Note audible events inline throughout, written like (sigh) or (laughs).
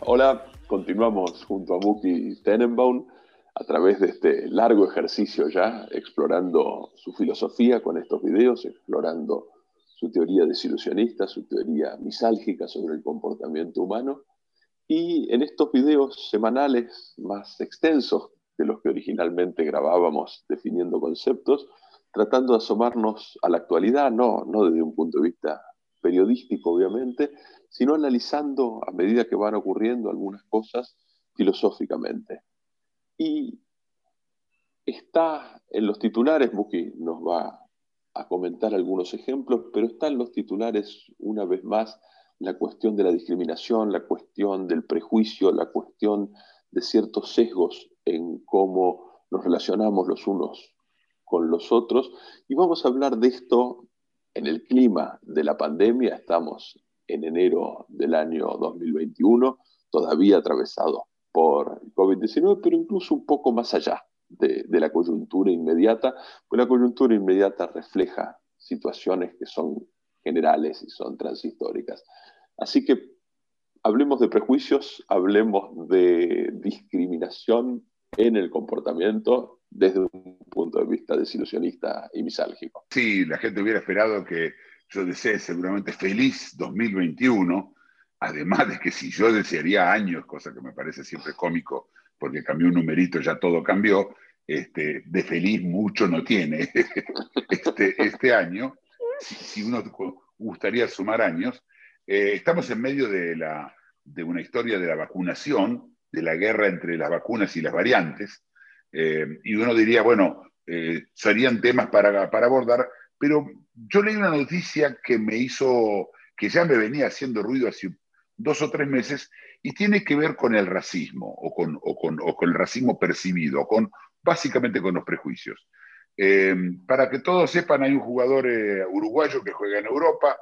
Hola, continuamos junto a Muki Tenenbaum a través de este largo ejercicio ya, explorando su filosofía con estos videos, explorando su teoría desilusionista, su teoría misálgica sobre el comportamiento humano. Y en estos videos semanales más extensos de los que originalmente grabábamos definiendo conceptos, tratando de asomarnos a la actualidad, no, no desde un punto de vista periodístico, obviamente, sino analizando a medida que van ocurriendo algunas cosas filosóficamente. Y está en los titulares, Muki nos va a comentar algunos ejemplos, pero está en los titulares una vez más la cuestión de la discriminación, la cuestión del prejuicio, la cuestión de ciertos sesgos en cómo nos relacionamos los unos con los otros. Y vamos a hablar de esto en el clima de la pandemia. Estamos en enero del año 2021, todavía atravesado por el COVID-19, pero incluso un poco más allá de, la coyuntura inmediata, pues la coyuntura inmediata refleja situaciones que son generales y son transhistóricas. Así que hablemos de prejuicios, hablemos de discriminación en el comportamiento desde un punto de vista desilusionista y misálgico. Sí, la gente hubiera esperado que yo desee seguramente feliz 2021, además de que si yo desearía años, cosa que me parece siempre cómico, porque cambió un numerito, ya todo cambió, este, de feliz mucho no tiene (laughs) este, este año, si, uno gustaría sumar años, eh, estamos en medio de, la, de una historia de la vacunación, de la guerra entre las vacunas y las variantes, eh, y uno diría, bueno, eh, serían temas para, para abordar, pero yo leí una noticia que me hizo, que ya me venía haciendo ruido hace dos o tres meses, y tiene que ver con el racismo, o con, el racismo percibido, con, básicamente con los prejuicios. Eh, para que todos sepan, hay un jugador eh, uruguayo que juega en Europa,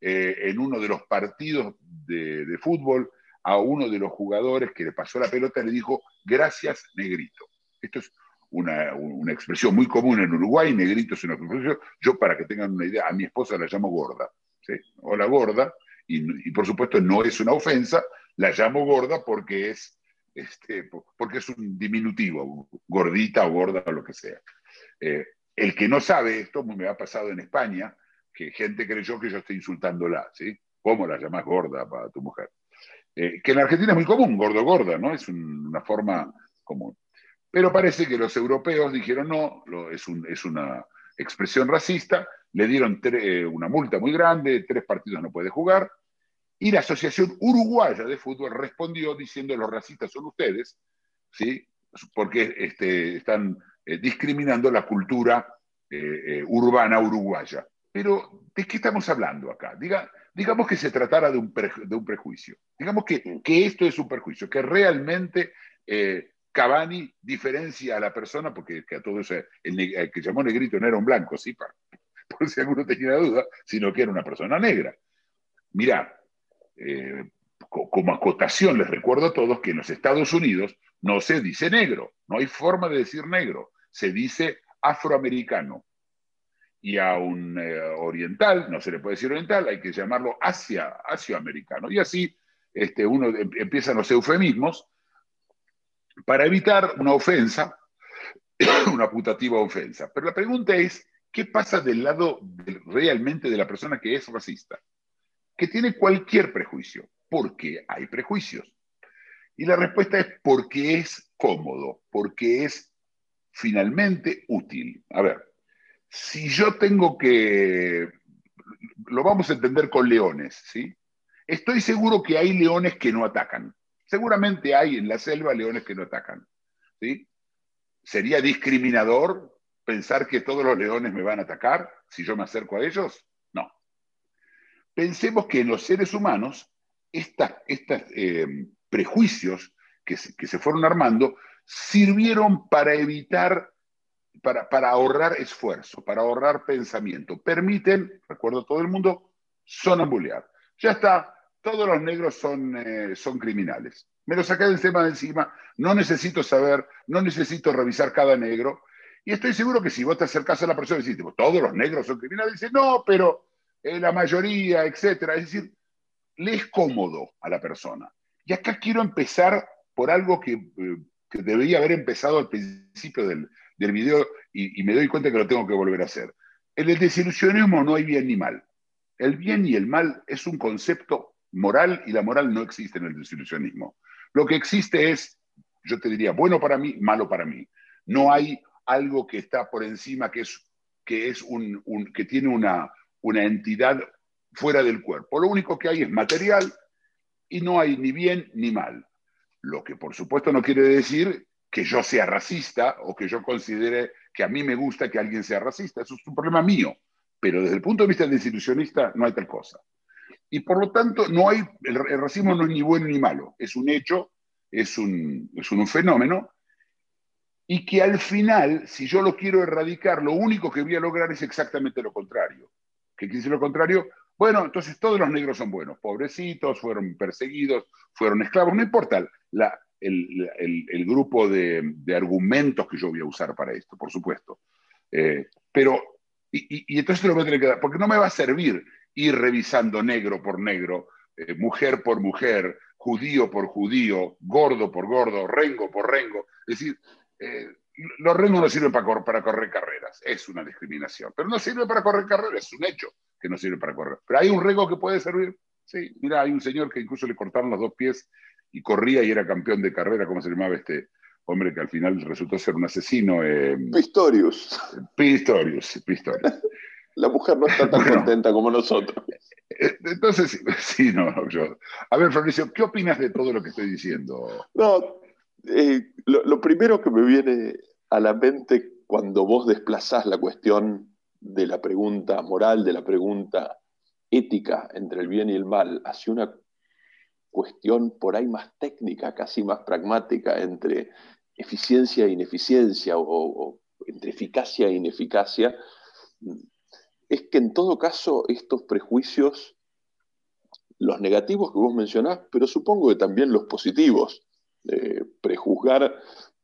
eh, en uno de los partidos de, fútbol, a uno de los jugadores que le pasó la pelota le dijo, gracias, negrito. Esto es una, expresión muy común en Uruguay, negrito es una expresión. Yo, para que tengan una idea, a mi esposa la llamo gorda. ¿sí? Hola, gorda. Y, por supuesto no es una ofensa, la llamo gorda porque es, este, porque es un diminutivo, gordita o gorda o lo que sea. Eh, el que no sabe esto, me ha pasado en España, que gente creyó que yo estoy insultándola, ¿sí? ¿Cómo la llamás gorda para tu mujer? Eh, que en Argentina es muy común, gordo-gorda, ¿no? Es un, una forma común. Pero parece que los europeos dijeron no, es, un, es, una expresión racista, le dieron tre, una multa muy grande, tres partidos no puede jugar, y la Asociación Uruguaya de Fútbol respondió diciendo los racistas son ustedes, ¿sí? porque este, están eh, discriminando la cultura eh, eh, urbana uruguaya. Pero, ¿de qué estamos hablando acá? Diga, digamos que se tratara de un, prejuicio. Digamos que, que, esto es un prejuicio, que realmente Cavani diferencia a la persona, porque que a todo eso, el, que llamó negrito no era un blanco, sí, (laughs) por si alguno tenía duda, sino que era una persona negra. Mirá, eh, como acotación les recuerdo a todos que en los Estados Unidos no se dice negro, no hay forma de decir negro, se dice afroamericano. Y a un eh, oriental, no se le puede decir oriental, hay que llamarlo asia, asioamericano. Y así este, uno em, empiezan los eufemismos para evitar una ofensa, (coughs) una putativa ofensa. Pero la pregunta es, ¿qué pasa del lado realmente de la persona que es racista? Que tiene cualquier prejuicio. ¿Por qué hay prejuicios? Y la respuesta es porque es cómodo, porque es finalmente útil. A ver, si yo tengo que, lo vamos a entender con leones, ¿sí? Estoy seguro que hay leones que no atacan. Seguramente hay en la selva leones que no atacan. ¿sí? ¿Sería discriminador pensar que todos los leones me van a atacar si yo me acerco a ellos? Pensemos que en los seres humanos, estos eh, prejuicios que se, que se, fueron armando sirvieron para evitar, para, para ahorrar esfuerzo, para ahorrar pensamiento. Permiten, recuerdo todo el mundo, sonambulear. ya está, todos los negros son, eh, son criminales. Me lo saqué tema de encima, no necesito saber, no necesito revisar cada negro. Y estoy seguro que si vos te acercás a la persona y decís, todos los negros son criminales, dice, no, pero eh, la mayoría, etcétera. Es decir, le es cómodo a la persona. Y acá quiero empezar por algo que, eh, que debería haber empezado al principio del, del video y, me doy cuenta que lo tengo que volver a hacer. En el desilusionismo no hay bien ni mal. El bien y el mal es un concepto moral y la moral no existe en el desilusionismo. Lo que existe es, yo te diría, bueno para mí, malo para mí. No hay algo que está por encima que, es, que, es un, un, que tiene una, una entidad fuera del cuerpo. Lo único que hay es material y no hay ni bien ni mal. Lo que por supuesto no quiere decir que yo sea racista o que yo considere que a mí me gusta que alguien sea racista. Eso es un problema mío. Pero desde el punto de vista desilusionista no hay tal cosa. Y por lo tanto, no hay, el, el racismo no es ni bueno ni malo. Es un hecho, es un, es un fenómeno. Y que al final, si yo lo quiero erradicar, lo único que voy a lograr es exactamente lo contrario. ¿Qué quiere decir lo contrario? Bueno, entonces todos los negros son buenos, pobrecitos, fueron perseguidos, fueron esclavos, no importa el, grupo de, argumentos que yo voy a usar para esto, por supuesto. Eh, pero, y, y, entonces lo voy a tener que dar, porque no me va a servir ir revisando negro por negro, eh, mujer por mujer, judío por judío, gordo por gordo, rengo por rengo. Es decir, eh, los rengos no sirven para, cor para correr carreras, es una discriminación, pero no sirve para correr carreras, es un hecho que no sirve para correr. Pero hay un rengo que puede servir. Sí, mira, hay un señor que incluso le cortaron los dos pies y corría y era campeón de carrera, ¿cómo se llamaba este hombre que al final resultó ser un asesino? Eh, Pistorius. Pistorius, Pistorius. (laughs) La mujer no está tan bueno, contenta como nosotros. Entonces, (laughs) sí, no, yo. A ver, Fabricio, ¿qué opinas de todo lo que estoy diciendo? No, eh, lo, primero que me viene a la mente cuando vos desplazás la cuestión de la pregunta moral, de la pregunta ética entre el bien y el mal, hacia una cuestión por ahí más técnica, casi más pragmática, entre eficiencia e ineficiencia, o, o entre eficacia e ineficacia, es que en todo caso estos prejuicios, los negativos que vos mencionás, pero supongo que también los positivos, eh, prejuzgar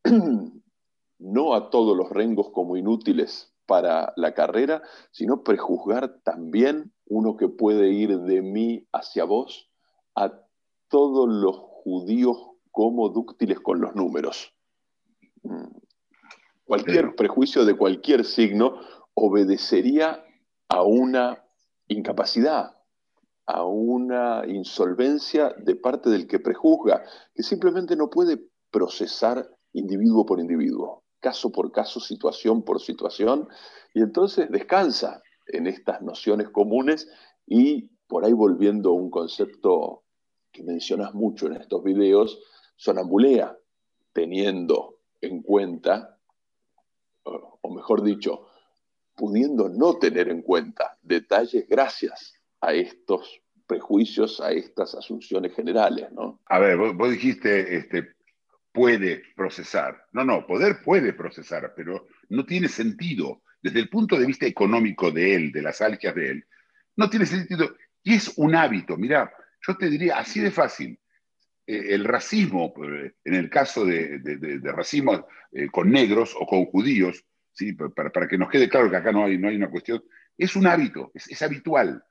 (clears throat) no a todos los rengos como inútiles para la carrera, sino prejuzgar también uno que puede ir de mí hacia vos a todos los judíos como dúctiles con los números. Mm. Cualquier prejuicio de cualquier signo obedecería a una incapacidad, a una insolvencia de parte del que prejuzga, que simplemente no puede procesar individuo por individuo, caso por caso, situación por situación, y entonces descansa en estas nociones comunes y por ahí volviendo a un concepto que mencionas mucho en estos videos, sonambulea, teniendo en cuenta, o mejor dicho, pudiendo no tener en cuenta detalles gracias a estos prejuicios, a estas asunciones generales, ¿no? A ver, vos, dijiste, este, puede procesar. No, no, poder puede procesar, pero no tiene sentido. Desde el punto de vista económico de él, de las alquias de él, no tiene sentido. Y es un hábito. Mira, yo te diría así de fácil. Eh, el racismo, eh, en el caso de, racismo eh, con negros o con judíos, ¿sí? para, para, que nos quede claro que acá no hay, no hay una cuestión, es un hábito, es habitual.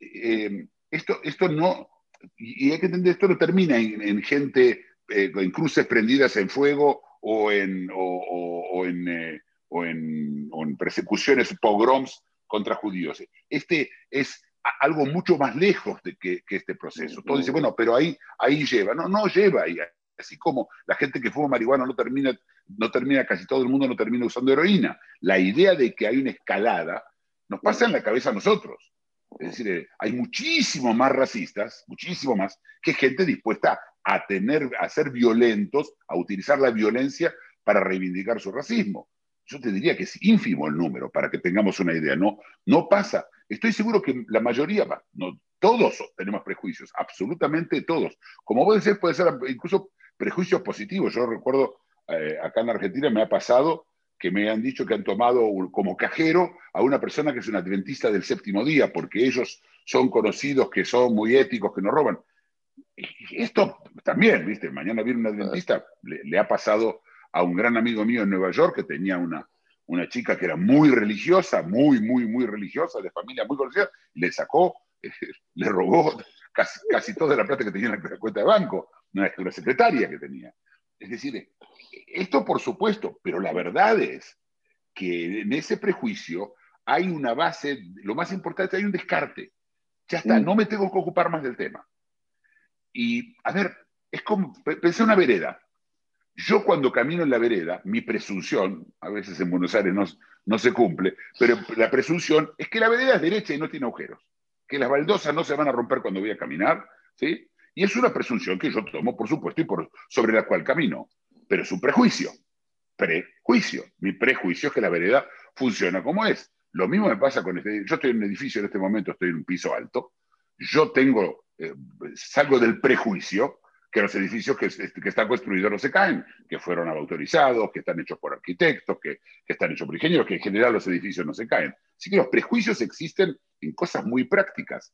Eh, esto, esto no, y hay que entender, esto no termina en, en gente, eh, en cruces prendidas en fuego o en, o, o, o en, eh, o en, en persecuciones, pogroms contra judíos. Este es algo mucho más lejos de que, que este proceso. Todos dicen, bueno, pero ahí, ahí lleva. No, no lleva ahí así como la gente que fuma marihuana no termina, no termina, casi todo el mundo no termina usando heroína. La idea de que hay una escalada nos pasa en la cabeza a nosotros. Es decir, eh, hay muchísimo más racistas, muchísimo más, que gente dispuesta a tener, a ser violentos, a utilizar la violencia para reivindicar su racismo. Yo te diría que es ínfimo el número, para que tengamos una idea. No, no pasa. Estoy seguro que la mayoría, no, todos tenemos prejuicios, absolutamente todos. Como puede ser, puede ser incluso prejuicios positivos. Yo recuerdo, eh, acá en Argentina me ha pasado que me han dicho que han tomado como cajero a una persona que es un adventista del séptimo día, porque ellos son conocidos que son muy éticos, que no roban. Esto también, ¿viste? Mañana viene un adventista, le, ha pasado a un gran amigo mío en Nueva York que tenía una, una chica que era muy religiosa, muy, muy, muy religiosa, de familia muy conocida, le sacó, (laughs) le robó casi, casi, toda la plata que tenía en la cuenta de banco, una, una secretaria que tenía. Es decir, esto por supuesto, pero la verdad es que en ese prejuicio hay una base, lo más importante, hay un descarte. Ya está, no me tengo que ocupar más del tema. Y, a ver, es como, pensé una vereda. Yo cuando camino en la vereda, mi presunción, a veces en Buenos Aires no, no se cumple, pero la presunción es que la vereda es derecha y no tiene agujeros, que las baldosas no se van a romper cuando voy a caminar, ¿sí? Y es una presunción que yo tomo, por supuesto, y por, sobre la cual camino pero es un prejuicio. Prejuicio. Mi prejuicio es que la vereda funciona como es. Lo mismo me pasa con este. Yo estoy en un edificio en este momento, estoy en un piso alto. Yo tengo, eh, salgo del prejuicio que los edificios que, están construidos no se caen, que fueron autorizados, que están hechos por arquitectos, que, que, están hechos por ingenieros, que en general los edificios no se caen. Así que los prejuicios existen en cosas muy prácticas.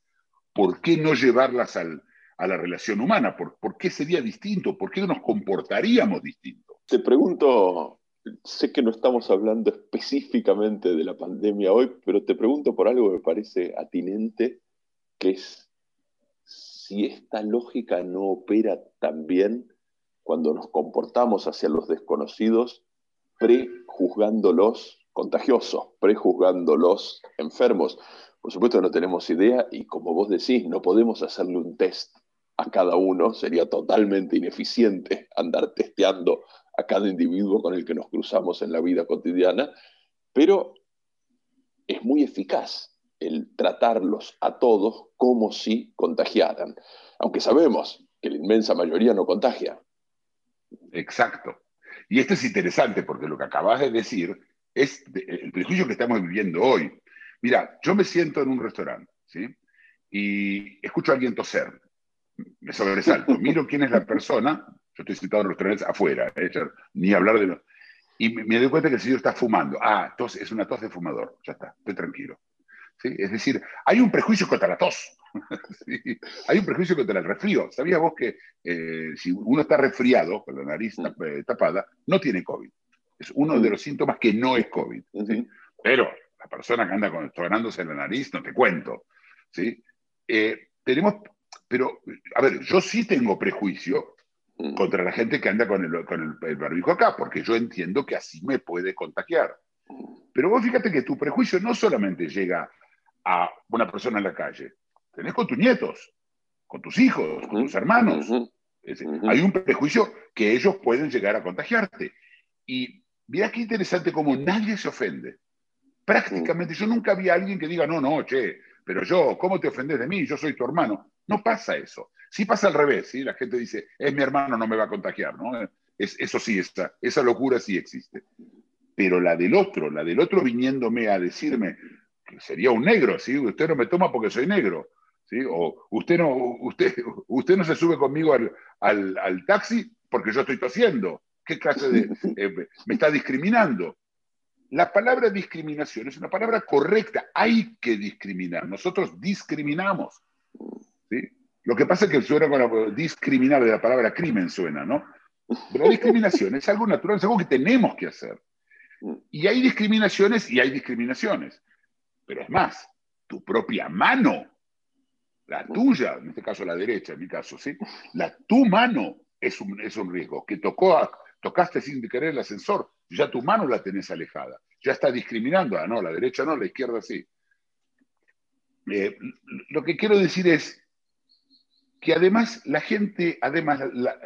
¿Por qué no llevarlas al, a la relación humana. ¿Por, ¿Por, qué sería distinto? ¿Por qué nos comportaríamos distinto? Te pregunto, sé que no estamos hablando específicamente de la pandemia hoy, pero te pregunto por algo que me parece atinente, que es si esta lógica no opera también cuando nos comportamos hacia los desconocidos prejuzgándolos contagiosos, prejuzgándolos enfermos. Por supuesto no tenemos idea y como vos decís, no podemos hacerle un test a cada uno, sería totalmente ineficiente andar testeando a cada individuo con el que nos cruzamos en la vida cotidiana, pero es muy eficaz el tratarlos a todos como si contagiaran, aunque sabemos que la inmensa mayoría no contagia. Exacto. Y esto es interesante porque lo que acabas de decir es el prejuicio que estamos viviendo hoy. Mira, yo me siento en un restaurante, ¿sí? Y escucho a alguien toser me sobresalto, miro quién es la persona, yo estoy sentado en restaurantes afuera, eh, ni hablar de lo, y me, doy cuenta que el señor está fumando. Ah, tos, es una tos de fumador, ya está, estoy tranquilo. ¿Sí? Es decir, hay un prejuicio contra la tos, (laughs) hay un prejuicio contra el resfrío. ¿Sabías vos que eh, si uno está resfriado, con la nariz eh, tapada, no tiene COVID? Es uno de los síntomas que no es COVID. Pero la persona que anda con, en la nariz, no te cuento. ¿sí? tenemos pero, a ver, yo sí tengo prejuicio mm. contra la gente que anda con el, con el, barbijo acá, porque yo entiendo que así me puede contagiar. Pero vos fíjate que tu prejuicio no solamente llega a una persona en la calle, tenés con tus nietos, con tus hijos, con tus hermanos. hay un prejuicio que ellos pueden llegar a contagiarte. Y mira qué interesante como nadie se ofende. Prácticamente, yo nunca vi a alguien que diga, no, no, che, pero yo, ¿cómo te ofendes de mí? Yo soy tu hermano. No pasa eso. Sí pasa al revés, ¿sí? La gente dice, es mi hermano, no me va a contagiar, ¿no? Es, eso sí está, esa locura sí existe. Pero la del otro, la del otro viniéndome a decirme que sería un negro, ¿sí? Usted no me toma porque soy negro, ¿sí? O usted no, usted, usted no se sube conmigo al, al, taxi porque yo estoy tosiendo. ¿Qué clase de... (laughs) Eh, me está discriminando? La palabra discriminación es una palabra correcta. Hay que discriminar. Nosotros discriminamos. Lo que pasa es que suena con la, discriminar de la palabra crimen suena, ¿no? Pero la discriminación es algo natural, es algo que tenemos que hacer. Y hay discriminaciones y hay discriminaciones. Pero es más, tu propia mano, la tuya, en este caso la derecha, en mi caso, ¿sí? La tu mano es un, es un riesgo. Que tocó tocaste sin querer el ascensor, ya tu mano la tenés alejada. Ya está discriminando, ah, no, la derecha no, la izquierda sí. Eh, lo que quiero decir es que además la gente, además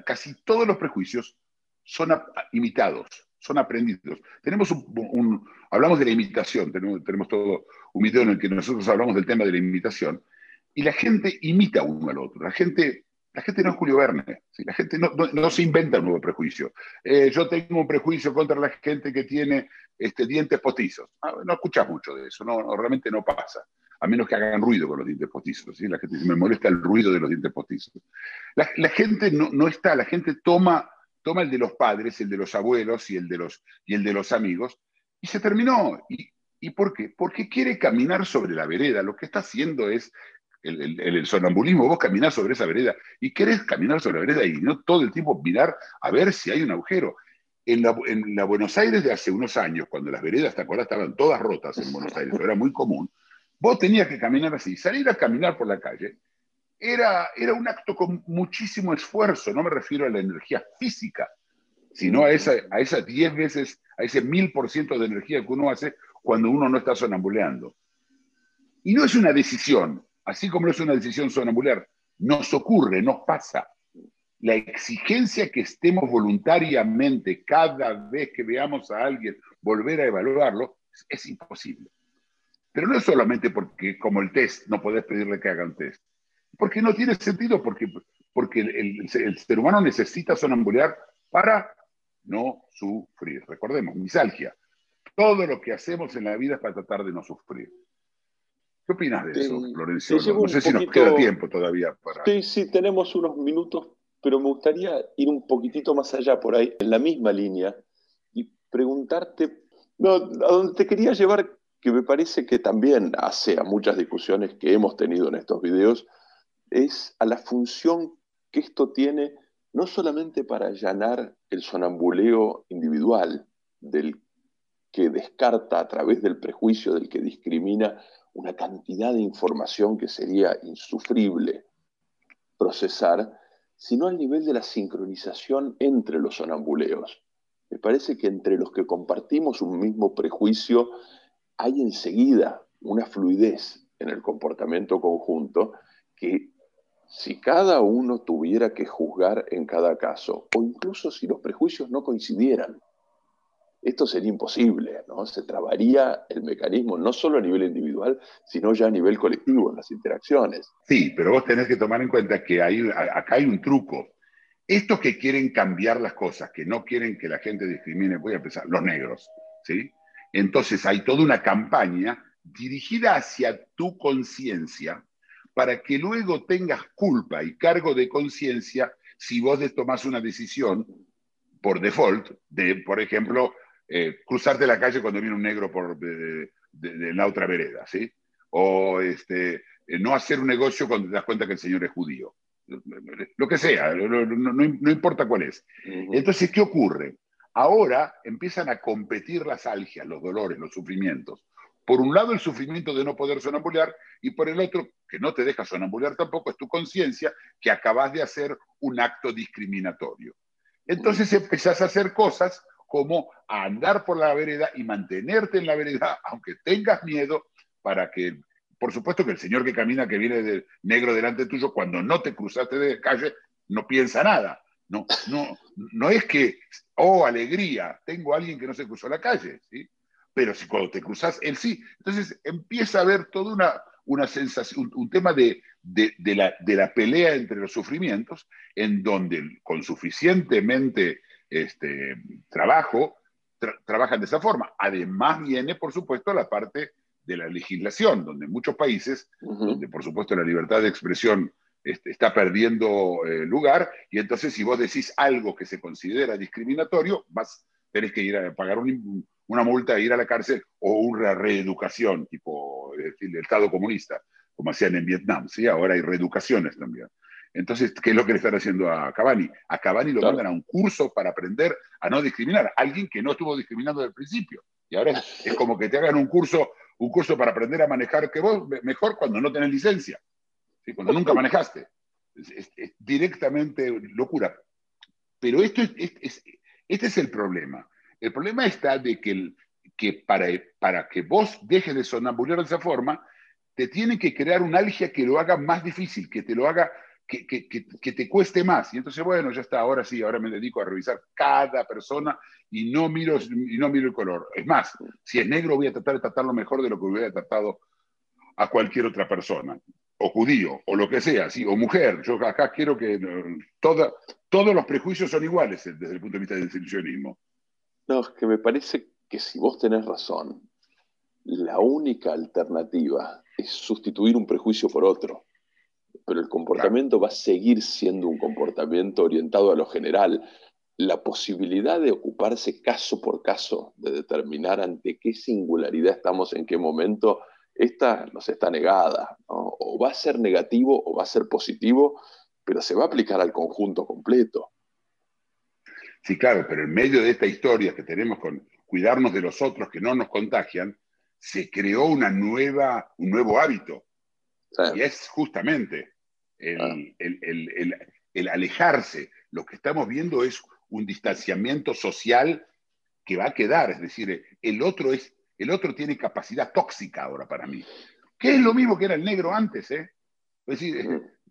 casi todos los prejuicios son imitados, son aprendidos. Tenemos un, hablamos de la imitación, tenemos, tenemos, todo un video en el que nosotros hablamos del tema de la imitación, y la gente imita uno al otro. La gente, la gente no es Julio Verne, la gente no, se inventa un nuevo prejuicio. Eh, yo tengo un prejuicio contra la gente que tiene este, dientes postizos. Ah, no, escuchas mucho de eso, no, realmente no pasa a menos que hagan ruido con los dientes postizos. ¿sí? La gente me molesta el ruido de los dientes postizos. La, gente no, está, la gente toma, toma el de los padres, el de los abuelos y el de los, y el de los amigos, Y se terminó. ¿Y, ¿Y por qué? Porque quiere caminar sobre la vereda. Lo que está haciendo es el, sonambulismo. Vos caminás sobre esa vereda y querés caminar sobre la vereda y no todo el tiempo mirar a ver si hay un agujero. En la, en la Buenos Aires de hace unos años, cuando las veredas, ¿te? Estaban todas rotas en Buenos Aires, era muy común. Vos tenías que caminar así. Salir a caminar por la calle era, era un acto con muchísimo esfuerzo. No me refiero a la energía física, sino a esa, a esas 10 veces, a ese mil por ciento de energía que uno hace cuando uno no está sonambuleando. Y no es una decisión, así como no es una decisión sonambular, nos ocurre, nos pasa la exigencia que estemos voluntariamente cada vez que veamos a alguien volver a evaluarlo es, imposible. Pero no es solamente porque, como el test, no podés pedirle que haga un test. Porque no tiene sentido, porque, porque el, el ser humano necesita sonambulear para no sufrir. Recordemos, misalgia. Todo lo que hacemos en la vida es para tratar de no sufrir. ¿Qué opinas de eso, Florencio? no sé si nos queda tiempo todavía para... Sí, sí, tenemos unos minutos pero me gustaría ir un poquitito más allá por ahí, en la misma línea, y preguntarte, no, a donde te quería llevar, que me parece que también hace a muchas discusiones que hemos tenido en estos videos, es a la función que esto tiene no solamente para allanar el sonambuleo individual del que descarta a través del prejuicio, del que discrimina una cantidad de información que sería insufrible procesar, sino al nivel de la sincronización entre los sonambuleos. Me parece que entre los que compartimos un mismo prejuicio hay enseguida una fluidez en el comportamiento conjunto que si cada uno tuviera que juzgar en cada caso, o incluso si los prejuicios no coincidieran, esto sería imposible, ¿no? Se trabaría el mecanismo no solo a nivel individual, sino ya a nivel colectivo en las interacciones. Sí, pero vos tenés que tomar en cuenta que hay, acá hay un truco. Estos que quieren cambiar las cosas, que no quieren que la gente discrimine, voy a empezar, los negros, ¿sí? Entonces hay toda una campaña dirigida hacia tu conciencia para que luego tengas culpa y cargo de conciencia si vos tomás una decisión por default de, por ejemplo, eh, cruzarte la calle cuando viene un negro por de, la otra vereda, ¿sí? O este, eh, no hacer un negocio cuando te das cuenta que el señor es judío. Lo que sea, no, importa cuál es. Entonces, ¿qué ocurre? Ahora empiezan a competir las algias, los dolores, los sufrimientos. Por un lado, el sufrimiento de no poder sonambulear, y por el otro, que no te deja sonambulear tampoco, es tu conciencia que acabas de hacer un acto discriminatorio. Entonces empezás a hacer cosas como andar por la vereda y mantenerte en la vereda, aunque tengas miedo, para que, por supuesto que el señor que camina, que viene de negro delante tuyo, cuando no te cruzaste de calle, no piensa nada. No, no, no es que, oh, alegría, tengo a alguien que no se cruzó la calle, ¿sí? Pero si cuando te cruzas, él sí. Entonces empieza a haber toda una, una sensación, un, tema de, de, la, de, la, pelea entre los sufrimientos, en donde con suficientemente este, trabajo, trabajan de esa forma. Además viene, por supuesto, la parte de la legislación, donde en muchos países, donde por supuesto la libertad de expresión está perdiendo eh, lugar, y entonces si vos decís algo que se considera discriminatorio, vas, tenés que ir a pagar una multa, ir a la cárcel o una reeducación, tipo el Estado comunista, como hacían en Vietnam, ¿sí? Ahora hay reeducaciones también. Entonces, ¿qué es lo que le están haciendo a Cavani? A Cavani lo mandan a un curso para aprender a no discriminar. Alguien que no estuvo discriminando desde el principio. Y ahora es, como que te hagan un curso, un curso para aprender a manejar que vos mejor cuando no tenés licencia, cuando nunca manejaste. Directamente locura. Pero esto es, este es el problema. El problema está de que, que para, para que vos dejes de sonambular de esa forma, te tiene que crear una algia que lo haga más difícil, que te lo haga que, que, que, te cueste más. Y entonces, bueno, ya está, ahora sí, ahora me dedico a revisar cada persona y no miro, y no miro el color. Es más, si es negro voy a tratar de tratarlo mejor de lo que hubiera tratado a cualquier otra persona, o judío, o lo que sea, ¿sí? o mujer. Yo acá quiero que eh, toda, todos los prejuicios son iguales eh, desde el punto de vista del institucionismo. No, es que me parece que si vos tenés razón, la única alternativa es sustituir un prejuicio por otro pero el comportamiento va a seguir siendo un comportamiento orientado a lo general, la posibilidad de ocuparse caso por caso, de determinar ante qué singularidad estamos en qué momento, esta nos está negada. O va a ser negativo o va a ser positivo, pero se va a aplicar al conjunto completo. Sí, claro, pero en medio de esta historia que tenemos con cuidarnos de los otros que no nos contagian, se creó una nueva, un nuevo hábito. Y es justamente ah. el, el alejarse. Lo que estamos viendo es un distanciamiento social que va a quedar, es decir, el otro, es, el otro tiene capacidad tóxica ahora para mí, que es lo mismo que era el negro antes, ¿eh? Es decir,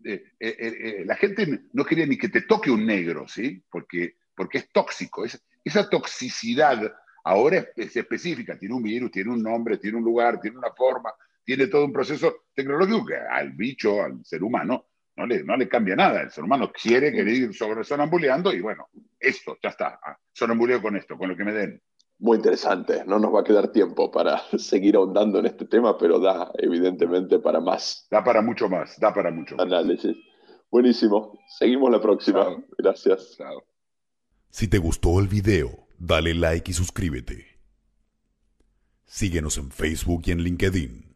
eh, eh, eh, la gente no quería ni que te toque un negro, ¿sí? Porque, porque es tóxico, es, esa toxicidad ahora es, es específica, tiene un virus, tiene un nombre, tiene un lugar, tiene una forma, tiene todo un proceso tecnológico que al bicho, al ser humano, no le, no le cambia nada. El ser humano quiere ir sobre sonambuleando y bueno, esto, ya está. Ah, sonambuleo con esto, con lo que me den. Muy interesante. No nos va a quedar tiempo para (laughs) seguir ahondando en este tema, pero da evidentemente para más. Da para mucho más, da para mucho más. Análisis. Buenísimo. Seguimos la próxima. Gracias. Chao. Si te gustó el video, dale like y suscríbete. Síguenos en Facebook y en LinkedIn.